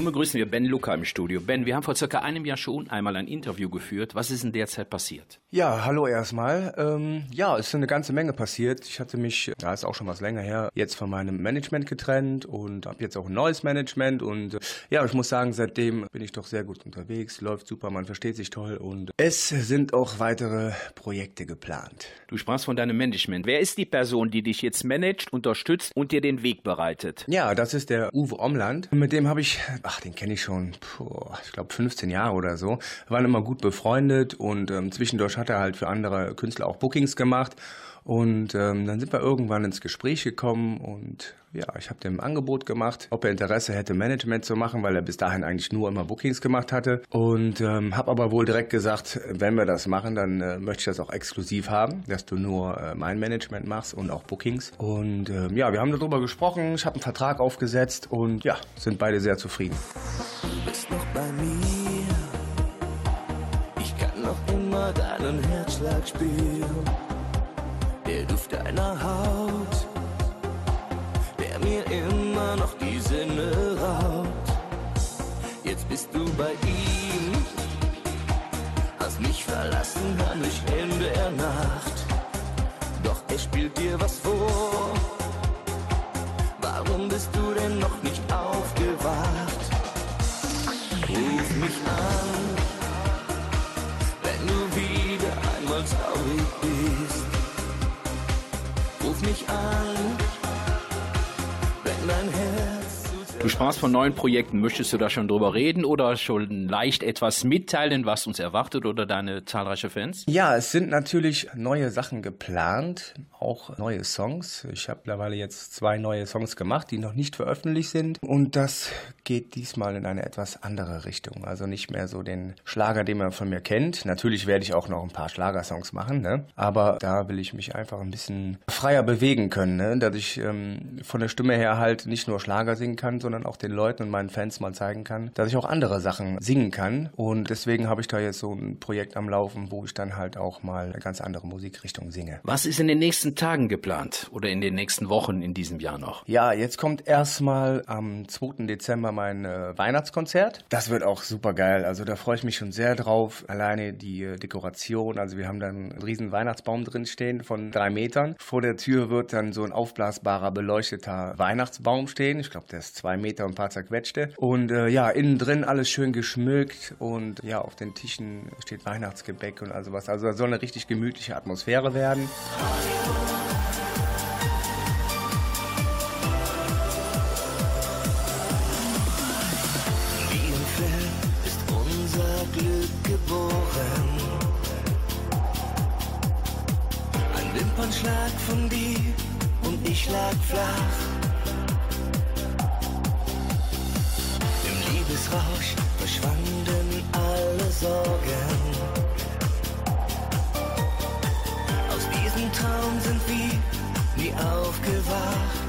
Nun begrüßen wir Ben Luca im Studio. Ben, wir haben vor circa einem Jahr schon einmal ein Interview geführt. Was ist in der Zeit passiert? Ja, hallo erstmal. Ähm, ja, es ist eine ganze Menge passiert. Ich hatte mich, ja, ist auch schon was länger her, jetzt von meinem Management getrennt und habe jetzt auch ein neues Management. Und äh, ja, ich muss sagen, seitdem bin ich doch sehr gut unterwegs, läuft super, man versteht sich toll und es sind auch weitere Projekte geplant. Du sprachst von deinem Management. Wer ist die Person, die dich jetzt managt, unterstützt und dir den Weg bereitet? Ja, das ist der Uwe Omland. Mit dem habe ich ach, den kenne ich schon, puh, ich glaube 15 Jahre oder so. Wir waren immer gut befreundet und ähm, zwischendurch hat er halt für andere Künstler auch Bookings gemacht. Und ähm, dann sind wir irgendwann ins Gespräch gekommen und ja, ich habe dem Angebot gemacht, ob er Interesse hätte, Management zu machen, weil er bis dahin eigentlich nur immer Bookings gemacht hatte. Und ähm, habe aber wohl direkt gesagt, wenn wir das machen, dann äh, möchte ich das auch exklusiv haben, dass du nur äh, mein Management machst und auch Bookings. Und ähm, ja, wir haben darüber gesprochen, ich habe einen Vertrag aufgesetzt und ja, sind beide sehr zufrieden. Du bist noch bei mir. Ich kann noch immer deinen Herzschlag spüren. Der Duft deiner Haut, der mir immer noch die Sinne raubt. Jetzt bist du bei ihm, hast mich verlassen, heimlich in der Nacht. Doch er spielt dir was vor. Warum bist du denn noch nicht aufgewacht? Ruf mich an, wenn dein Herz zu Du sprachst von neuen Projekten. Möchtest du da schon drüber reden oder schon leicht etwas mitteilen, was uns erwartet oder deine zahlreichen Fans? Ja, es sind natürlich neue Sachen geplant, auch neue Songs. Ich habe mittlerweile jetzt zwei neue Songs gemacht, die noch nicht veröffentlicht sind. Und das geht diesmal in eine etwas andere Richtung. Also nicht mehr so den Schlager, den man von mir kennt. Natürlich werde ich auch noch ein paar Schlagersongs machen, ne? aber da will ich mich einfach ein bisschen freier bewegen können, ne? dass ich ähm, von der Stimme her halt nicht nur Schlager singen kann, sondern auch den Leuten und meinen Fans mal zeigen kann, dass ich auch andere Sachen singen kann. Und deswegen habe ich da jetzt so ein Projekt am Laufen, wo ich dann halt auch mal eine ganz andere Musikrichtung singe. Was ist in den nächsten Tagen geplant oder in den nächsten Wochen in diesem Jahr noch? Ja, jetzt kommt erstmal am 2. Dezember mein äh, Weihnachtskonzert. Das wird auch super geil. Also da freue ich mich schon sehr drauf. Alleine die äh, Dekoration. Also wir haben dann einen riesen Weihnachtsbaum drin stehen von drei Metern. Vor der Tür wird dann so ein aufblasbarer, beleuchteter Weihnachtsbaum stehen. Ich glaube, der ist zwei Meter und ein paar zerquetschte. Und äh, ja, innen drin alles schön geschmückt und ja, auf den Tischen steht Weihnachtsgebäck und also was. Also da soll eine richtig gemütliche Atmosphäre werden. Wimpernschlag von dir und ich lag flach. Liebesrausch verschwanden alle Sorgen. Aus diesem Traum sind wir nie aufgewacht.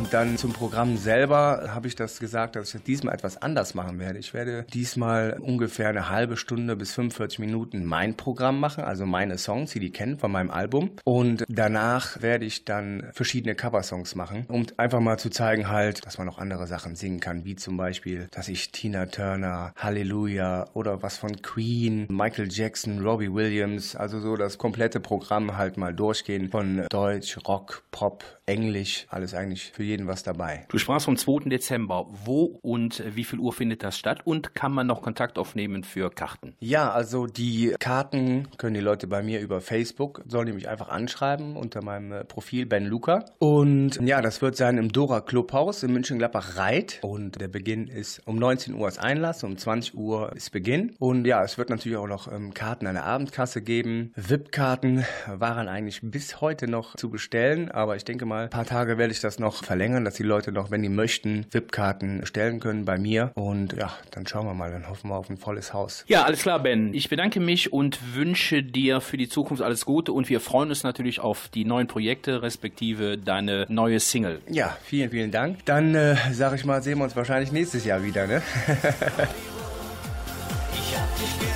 Und dann zum Programm selber habe ich das gesagt, dass ich diesmal etwas anders machen werde. Ich werde diesmal ungefähr eine halbe Stunde bis 45 Minuten mein Programm machen, also meine Songs, die die kennen von meinem Album. Und danach werde ich dann verschiedene Coversongs machen, um einfach mal zu zeigen halt, dass man noch andere Sachen singen kann, wie zum Beispiel, dass ich Tina Turner, Halleluja oder was von Queen, Michael Jackson, Robbie Williams, also so das komplette Programm halt mal durchgehen von Deutsch, Rock, Pop, Englisch, alles eigentlich für jeden was dabei. Du sprachst vom 2. Dezember. Wo und wie viel Uhr findet das statt? Und kann man noch Kontakt aufnehmen für Karten? Ja, also die Karten können die Leute bei mir über Facebook, sollen die mich einfach anschreiben unter meinem äh, Profil Ben Luca. Und ja, das wird sein im Dora Clubhaus in München-Gladbach-Reit. Und der Beginn ist um 19 Uhr ist Einlass, um 20 Uhr ist Beginn. Und ja, es wird natürlich auch noch ähm, Karten an der Abendkasse geben. VIP-Karten waren eigentlich bis heute noch zu bestellen, aber ich denke mal, ein paar Tage werde ich das noch verlängern, dass die Leute noch, wenn die möchten, VIP-Karten stellen können bei mir. Und ja, dann schauen wir mal, dann hoffen wir auf ein volles Haus. Ja, alles klar, Ben. Ich bedanke mich und wünsche dir für die Zukunft alles Gute und wir freuen uns natürlich auf die neuen Projekte, respektive deine neue Single. Ja, vielen, vielen Dank. Dann äh, sage ich mal, sehen wir uns wahrscheinlich nächstes Jahr wieder, ne? Ich hab dich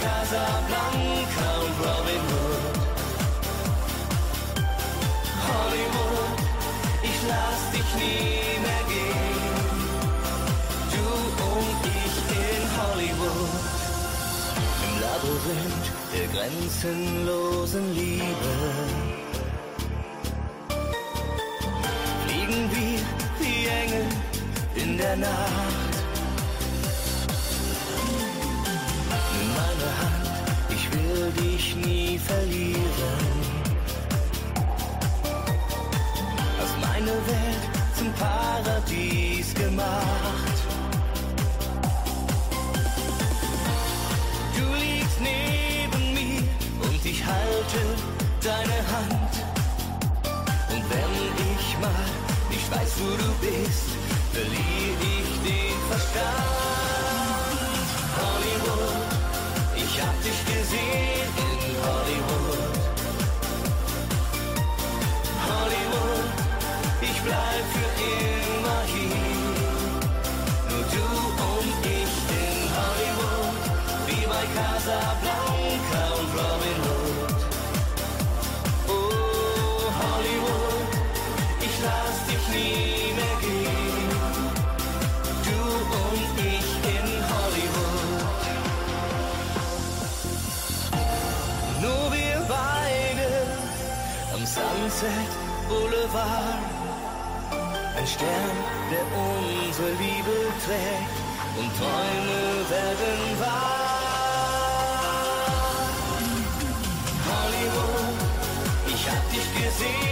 Casablanca und Robin Hood. Hollywood, ich lass dich nie mehr gehen. Du und ich in Hollywood. Im Labyrinth der grenzenlosen Liebe. Fliegen wir wie Engel in der Nacht. Paradies gemacht. Du liegst neben mir und ich halte deine Hand. Und wenn ich mal nicht weiß, wo du bist, verliere ich den Verstand. Sunset Boulevard. Ein Stern, der unsere Liebe trägt und Träume werden wahr. Hollywood, ich hab dich gesehen